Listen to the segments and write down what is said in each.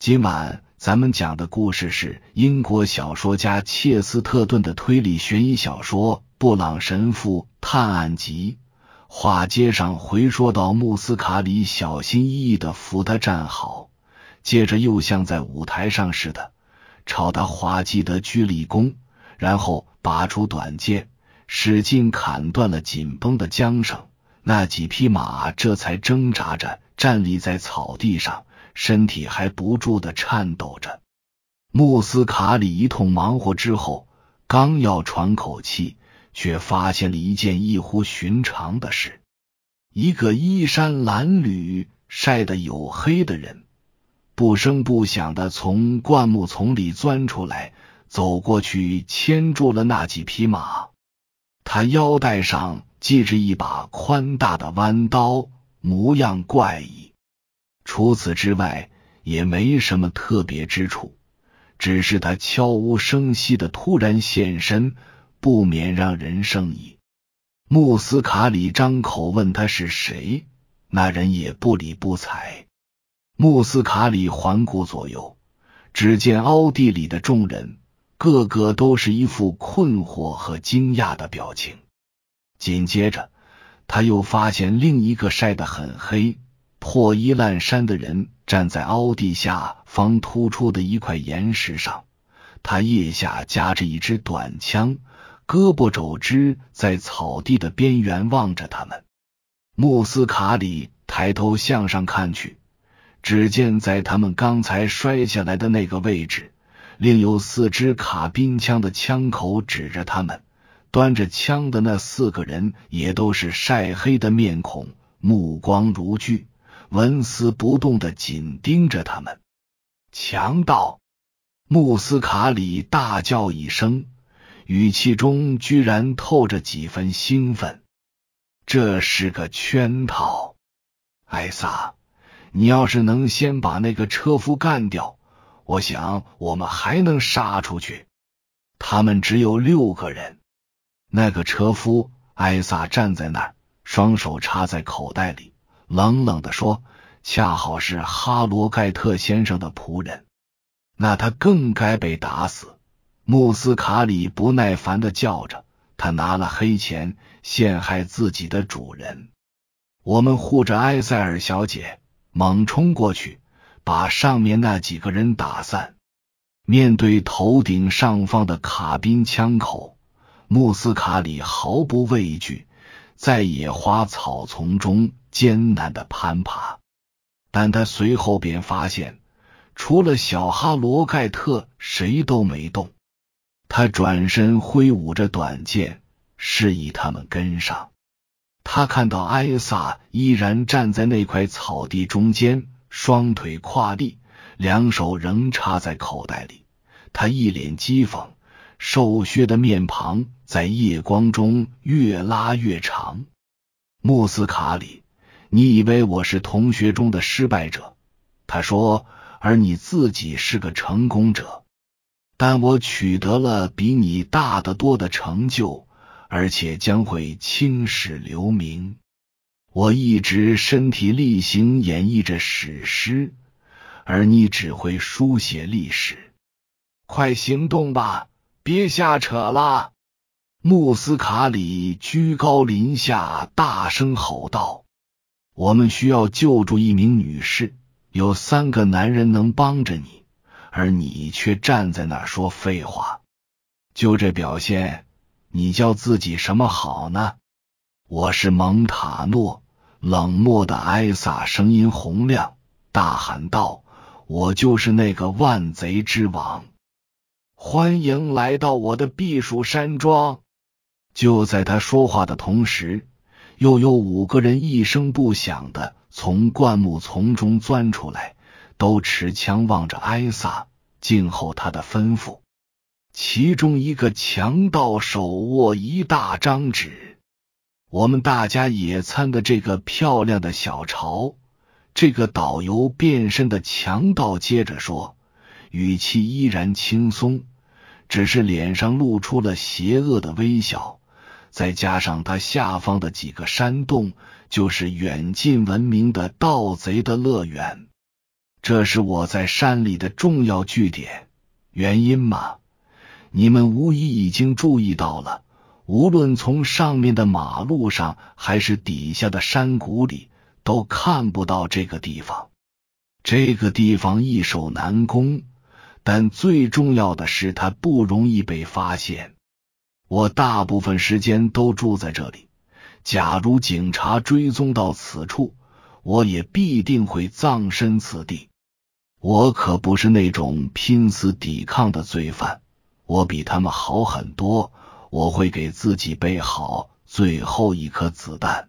今晚咱们讲的故事是英国小说家切斯特顿的推理悬疑小说《布朗神父探案集》。话接上回说到穆斯卡里小心翼翼的扶他站好，接着又像在舞台上似的朝他滑稽的鞠了一躬，然后拔出短剑，使劲砍断了紧绷的缰绳。那几匹马这才挣扎着站立在草地上，身体还不住的颤抖着。穆斯卡里一通忙活之后，刚要喘口气。却发现了一件异乎寻常的事：一个衣衫褴褛、晒得黝黑的人，不声不响的从灌木丛里钻出来，走过去牵住了那几匹马。他腰带上系着一把宽大的弯刀，模样怪异。除此之外，也没什么特别之处，只是他悄无声息的突然现身。不免让人生疑。穆斯卡里张口问他是谁，那人也不理不睬。穆斯卡里环顾左右，只见凹地里的众人个个都是一副困惑和惊讶的表情。紧接着，他又发现另一个晒得很黑、破衣烂衫的人站在凹地下方突出的一块岩石上，他腋下夹着一支短枪。胳膊肘支在草地的边缘望着他们，穆斯卡里抬头向上看去，只见在他们刚才摔下来的那个位置，另有四支卡宾枪的枪口指着他们。端着枪的那四个人也都是晒黑的面孔，目光如炬，纹丝不动的紧盯着他们。强盗！穆斯卡里大叫一声。语气中居然透着几分兴奋，这是个圈套。艾萨，你要是能先把那个车夫干掉，我想我们还能杀出去。他们只有六个人。那个车夫艾萨站在那儿，双手插在口袋里，冷冷的说：“恰好是哈罗盖特先生的仆人，那他更该被打死。”穆斯卡里不耐烦的叫着：“他拿了黑钱陷害自己的主人。”我们护着埃塞尔小姐，猛冲过去，把上面那几个人打散。面对头顶上方的卡宾枪口，穆斯卡里毫不畏惧，在野花草丛中艰难的攀爬。但他随后便发现，除了小哈罗盖特，谁都没动。他转身挥舞着短剑，示意他们跟上。他看到艾萨依然站在那块草地中间，双腿跨立，两手仍插在口袋里。他一脸讥讽，瘦削的面庞在夜光中越拉越长。穆斯卡里，你以为我是同学中的失败者？他说，而你自己是个成功者。但我取得了比你大得多的成就，而且将会青史留名。我一直身体力行演绎着史诗，而你只会书写历史。快行动吧，别瞎扯了！穆斯卡里居高临下大声吼道：“我们需要救助一名女士，有三个男人能帮着你。”而你却站在那儿说废话，就这表现，你叫自己什么好呢？我是蒙塔诺。冷漠的艾萨声音洪亮，大喊道：“我就是那个万贼之王，欢迎来到我的避暑山庄。”就在他说话的同时，又有五个人一声不响的从灌木丛中钻出来。都持枪望着艾萨，静候他的吩咐。其中一个强盗手握一大张纸。我们大家野餐的这个漂亮的小巢。这个导游变身的强盗接着说，语气依然轻松，只是脸上露出了邪恶的微笑。再加上它下方的几个山洞，就是远近闻名的盗贼的乐园。这是我在山里的重要据点。原因嘛，你们无疑已经注意到了。无论从上面的马路上，还是底下的山谷里，都看不到这个地方。这个地方易守难攻，但最重要的是，它不容易被发现。我大部分时间都住在这里。假如警察追踪到此处，我也必定会葬身此地。我可不是那种拼死抵抗的罪犯，我比他们好很多。我会给自己备好最后一颗子弹。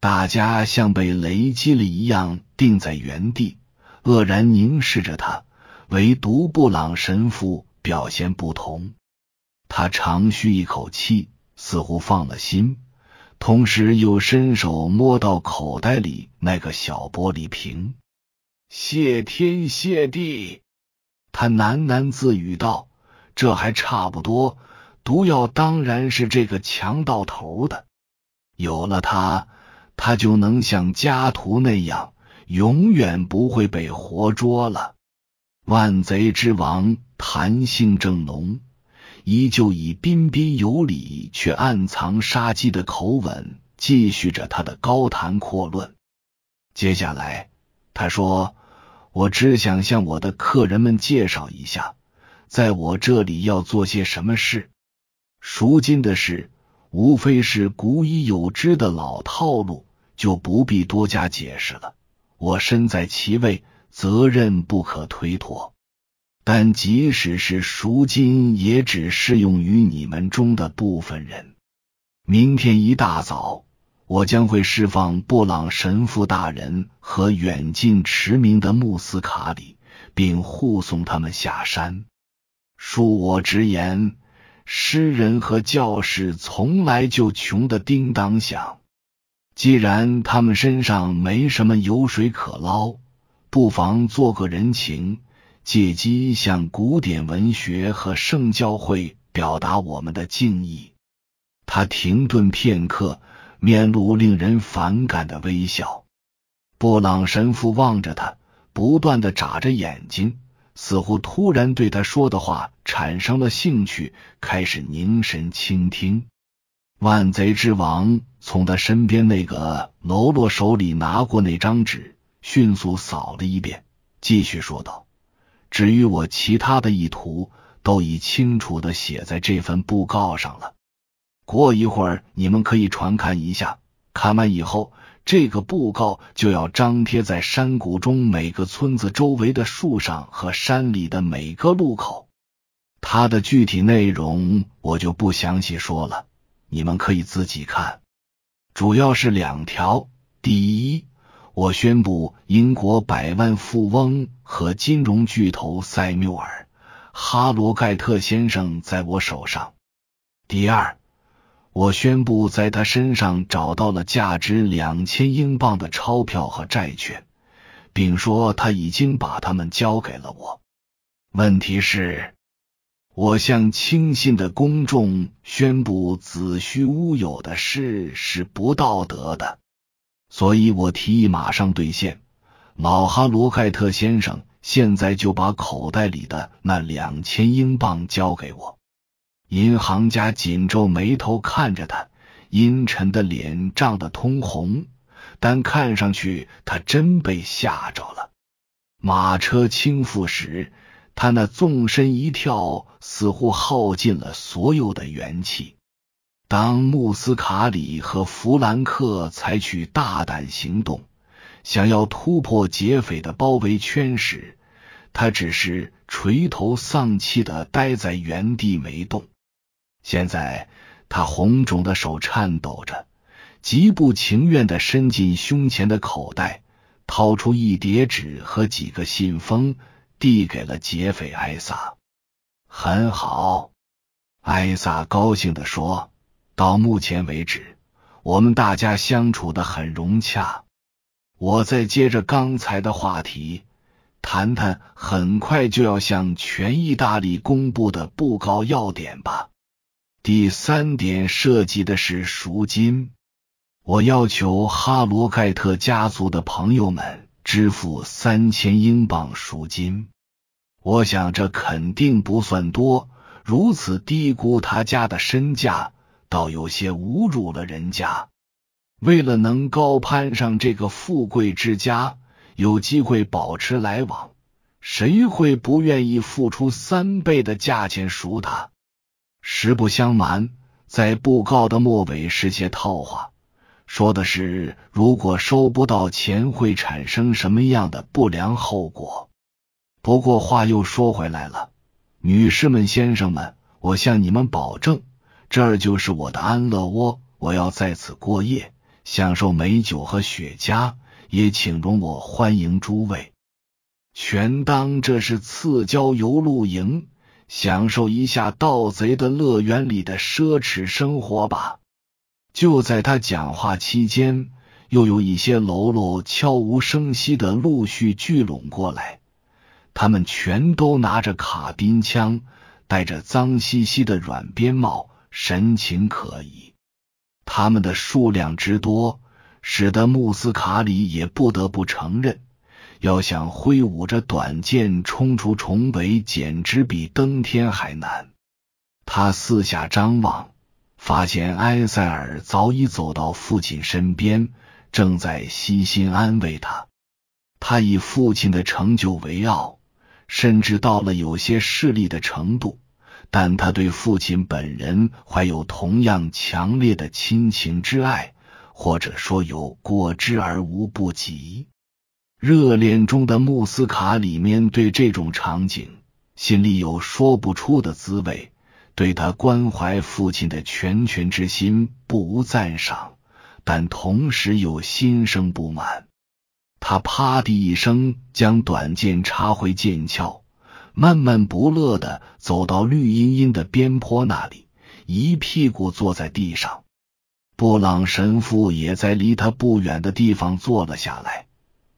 大家像被雷击了一样定在原地，愕然凝视着他。唯独布朗神父表现不同，他长吁一口气，似乎放了心。同时又伸手摸到口袋里那个小玻璃瓶，谢天谢地，他喃喃自语道：“这还差不多。毒药当然是这个强盗头的，有了它，他就能像家徒那样，永远不会被活捉了。”万贼之王谈性正浓。依旧以彬彬有礼却暗藏杀机的口吻继续着他的高谈阔论。接下来，他说：“我只想向我的客人们介绍一下，在我这里要做些什么事。赎金的事，无非是古已有之的老套路，就不必多加解释了。我身在其位，责任不可推脱。”但即使是赎金，也只适用于你们中的部分人。明天一大早，我将会释放布朗神父大人和远近驰名的穆斯卡里，并护送他们下山。恕我直言，诗人和教士从来就穷得叮当响。既然他们身上没什么油水可捞，不妨做个人情。借机向古典文学和圣教会表达我们的敬意。他停顿片刻，面露令人反感的微笑。布朗神父望着他，不断的眨着眼睛，似乎突然对他说的话产生了兴趣，开始凝神倾听。万贼之王从他身边那个喽啰手里拿过那张纸，迅速扫了一遍，继续说道。至于我其他的意图，都已清楚的写在这份布告上了。过一会儿你们可以传看一下，看完以后，这个布告就要张贴在山谷中每个村子周围的树上和山里的每个路口。它的具体内容我就不详细说了，你们可以自己看。主要是两条：第一。我宣布，英国百万富翁和金融巨头塞缪尔·哈罗盖特先生在我手上。第二，我宣布，在他身上找到了价值两千英镑的钞票和债券，并说他已经把他们交给了我。问题是，我向轻信的公众宣布子虚乌有的事是不道德的。所以我提议马上兑现。老哈罗盖特先生，现在就把口袋里的那两千英镑交给我。银行家紧皱眉头看着他，阴沉的脸涨得通红，但看上去他真被吓着了。马车倾覆时，他那纵身一跳，似乎耗尽了所有的元气。当穆斯卡里和弗兰克采取大胆行动，想要突破劫匪的包围圈时，他只是垂头丧气的待在原地没动。现在，他红肿的手颤抖着，极不情愿的伸进胸前的口袋，掏出一叠纸和几个信封，递给了劫匪艾萨。很好，艾萨高兴的说。到目前为止，我们大家相处的很融洽。我再接着刚才的话题，谈谈很快就要向全意大利公布的布告要点吧。第三点涉及的是赎金。我要求哈罗盖特家族的朋友们支付三千英镑赎金。我想这肯定不算多，如此低估他家的身价，倒有些侮辱了人家。为了能高攀上这个富贵之家，有机会保持来往，谁会不愿意付出三倍的价钱赎他？实不相瞒，在布告的末尾是些套话，说的是如果收不到钱会产生什么样的不良后果。不过话又说回来了，女士们、先生们，我向你们保证，这就是我的安乐窝，我要在此过夜，享受美酒和雪茄，也请容我欢迎诸位，全当这是赐郊游露营。享受一下盗贼的乐园里的奢侈生活吧。就在他讲话期间，又有一些喽啰悄无声息的陆续聚拢过来，他们全都拿着卡宾枪，戴着脏兮兮的软边帽，神情可疑。他们的数量之多，使得穆斯卡里也不得不承认。要想挥舞着短剑冲出重围，简直比登天还难。他四下张望，发现埃塞尔早已走到父亲身边，正在悉心安慰他。他以父亲的成就为傲，甚至到了有些势利的程度。但他对父亲本人怀有同样强烈的亲情之爱，或者说有过之而无不及。热恋中的穆斯卡里面对这种场景心里有说不出的滋味，对他关怀父亲的拳拳之心不无赞赏，但同时又心生不满。他啪的一声将短剑插回剑鞘，闷闷不乐的走到绿茵茵的边坡那里，一屁股坐在地上。布朗神父也在离他不远的地方坐了下来。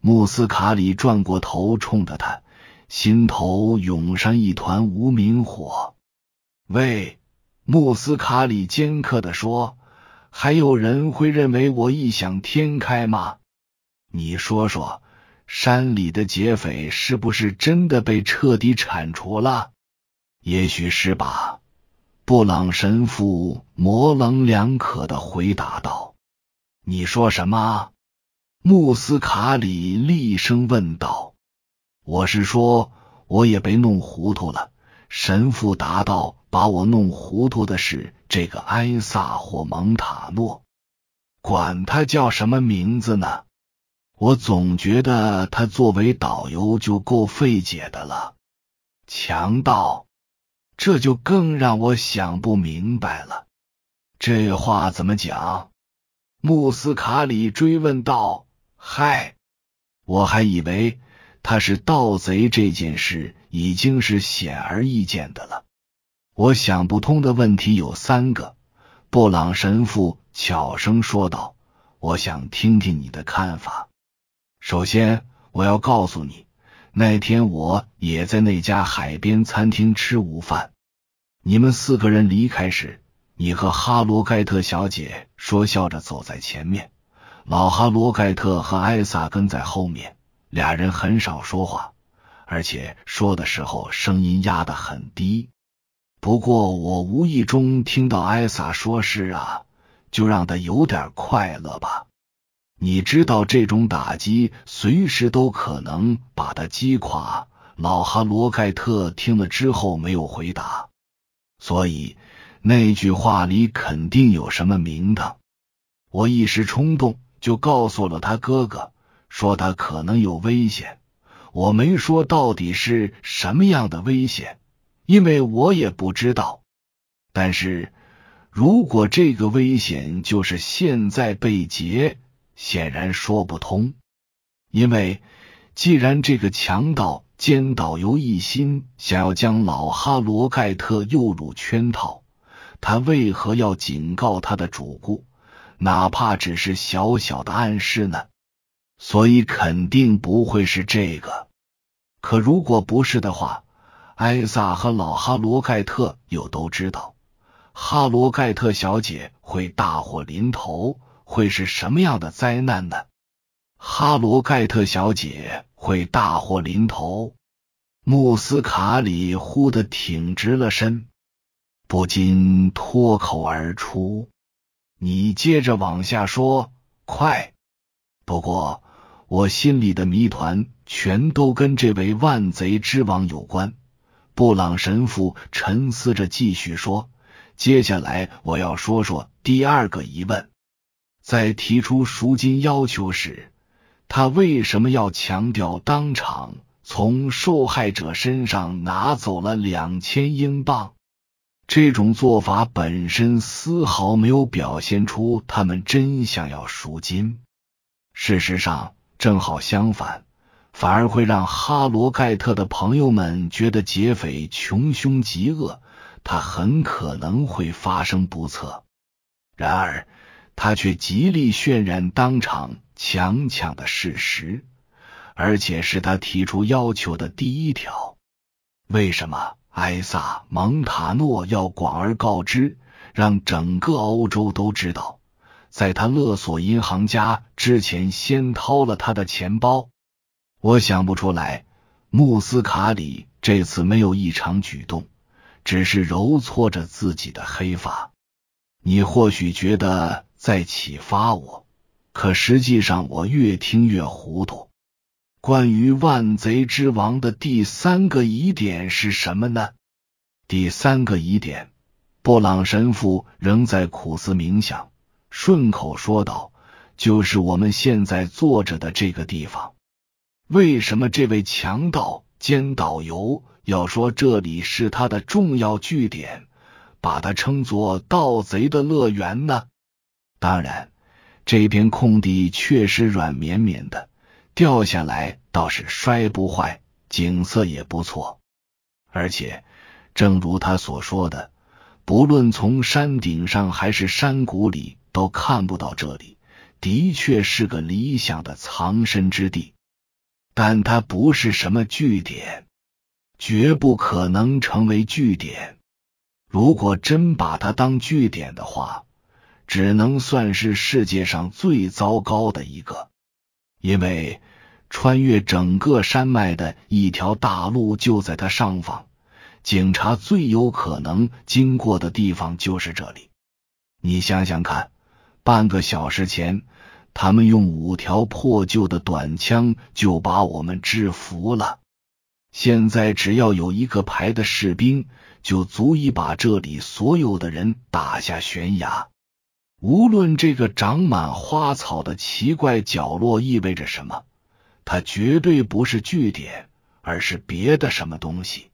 穆斯卡里转过头，冲着他，心头涌上一团无名火。喂，穆斯卡里尖刻的说：“还有人会认为我异想天开吗？你说说，山里的劫匪是不是真的被彻底铲除了？也许是吧。”布朗神父模棱两可的回答道：“你说什么？”穆斯卡里厉声问道：“我是说，我也被弄糊涂了。”神父答道：“把我弄糊涂的是这个埃萨或蒙塔诺，管他叫什么名字呢？我总觉得他作为导游就够费解的了。强盗，这就更让我想不明白了。这话怎么讲？”穆斯卡里追问道。嗨，我还以为他是盗贼，这件事已经是显而易见的了。我想不通的问题有三个。布朗神父悄声说道：“我想听听你的看法。首先，我要告诉你，那天我也在那家海边餐厅吃午饭。你们四个人离开时，你和哈罗盖特小姐说笑着走在前面。”老哈罗盖特和艾萨跟在后面，俩人很少说话，而且说的时候声音压得很低。不过我无意中听到艾萨说是啊，就让他有点快乐吧。你知道这种打击随时都可能把他击垮。老哈罗盖特听了之后没有回答，所以那句话里肯定有什么名堂。我一时冲动。就告诉了他哥哥，说他可能有危险。我没说到底是什么样的危险，因为我也不知道。但是如果这个危险就是现在被劫，显然说不通。因为既然这个强盗兼导游一心想要将老哈罗盖特诱入圈套，他为何要警告他的主顾？哪怕只是小小的暗示呢，所以肯定不会是这个。可如果不是的话，艾萨和老哈罗盖特又都知道，哈罗盖特小姐会大祸临头，会是什么样的灾难呢？哈罗盖特小姐会大祸临头。穆斯卡里忽地挺直了身，不禁脱口而出：“你接着往下说，快！不过我心里的谜团全都跟这位万贼之王有关。”布朗神父沉思着继续说：“接下来我要说说第二个疑问，在提出赎金要求时。”他为什么要强调当场从受害者身上拿走了两千英镑？这种做法本身丝毫没有表现出他们真想要赎金。事实上，正好相反，反而会让哈罗盖特的朋友们觉得劫匪穷凶极恶，他很可能会发生不测。然而，他却极力渲染当场。强抢的事实，而且是他提出要求的第一条。为什么埃萨蒙塔诺要广而告之，让整个欧洲都知道，在他勒索银行家之前先掏了他的钱包？我想不出来。穆斯卡里这次没有异常举动，只是揉搓着自己的黑发。你或许觉得在启发我。可实际上，我越听越糊涂。关于万贼之王的第三个疑点是什么呢？第三个疑点，布朗神父仍在苦思冥想，顺口说道：“就是我们现在坐着的这个地方。为什么这位强盗兼导游要说这里是他的重要据点，把它称作盗贼的乐园呢？当然。”这片空地确实软绵绵的，掉下来倒是摔不坏，景色也不错。而且，正如他所说的，不论从山顶上还是山谷里，都看不到这里，的确是个理想的藏身之地。但它不是什么据点，绝不可能成为据点。如果真把它当据点的话，只能算是世界上最糟糕的一个，因为穿越整个山脉的一条大路就在它上方，警察最有可能经过的地方就是这里。你想想看，半个小时前，他们用五条破旧的短枪就把我们制服了，现在只要有一个排的士兵，就足以把这里所有的人打下悬崖。无论这个长满花草的奇怪角落意味着什么，它绝对不是据点，而是别的什么东西。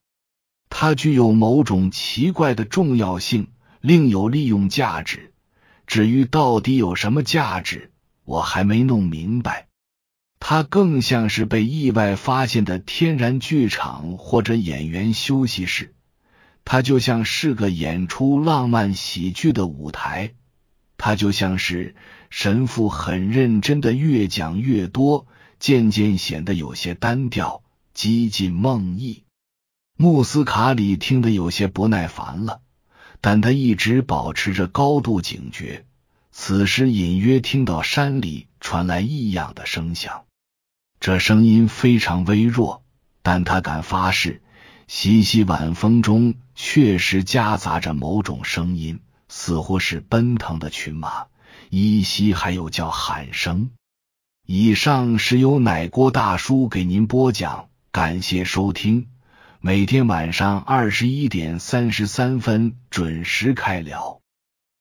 它具有某种奇怪的重要性，另有利用价值。至于到底有什么价值，我还没弄明白。它更像是被意外发现的天然剧场或者演员休息室。它就像是个演出浪漫喜剧的舞台。他就像是神父，很认真的越讲越多，渐渐显得有些单调，几近梦呓。穆斯卡里听得有些不耐烦了，但他一直保持着高度警觉。此时隐约听到山里传来异样的声响，这声音非常微弱，但他敢发誓，习习晚风中确实夹杂着某种声音。似乎是奔腾的群马，依稀还有叫喊声。以上是由奶锅大叔给您播讲，感谢收听。每天晚上二十一点三十三分准时开聊。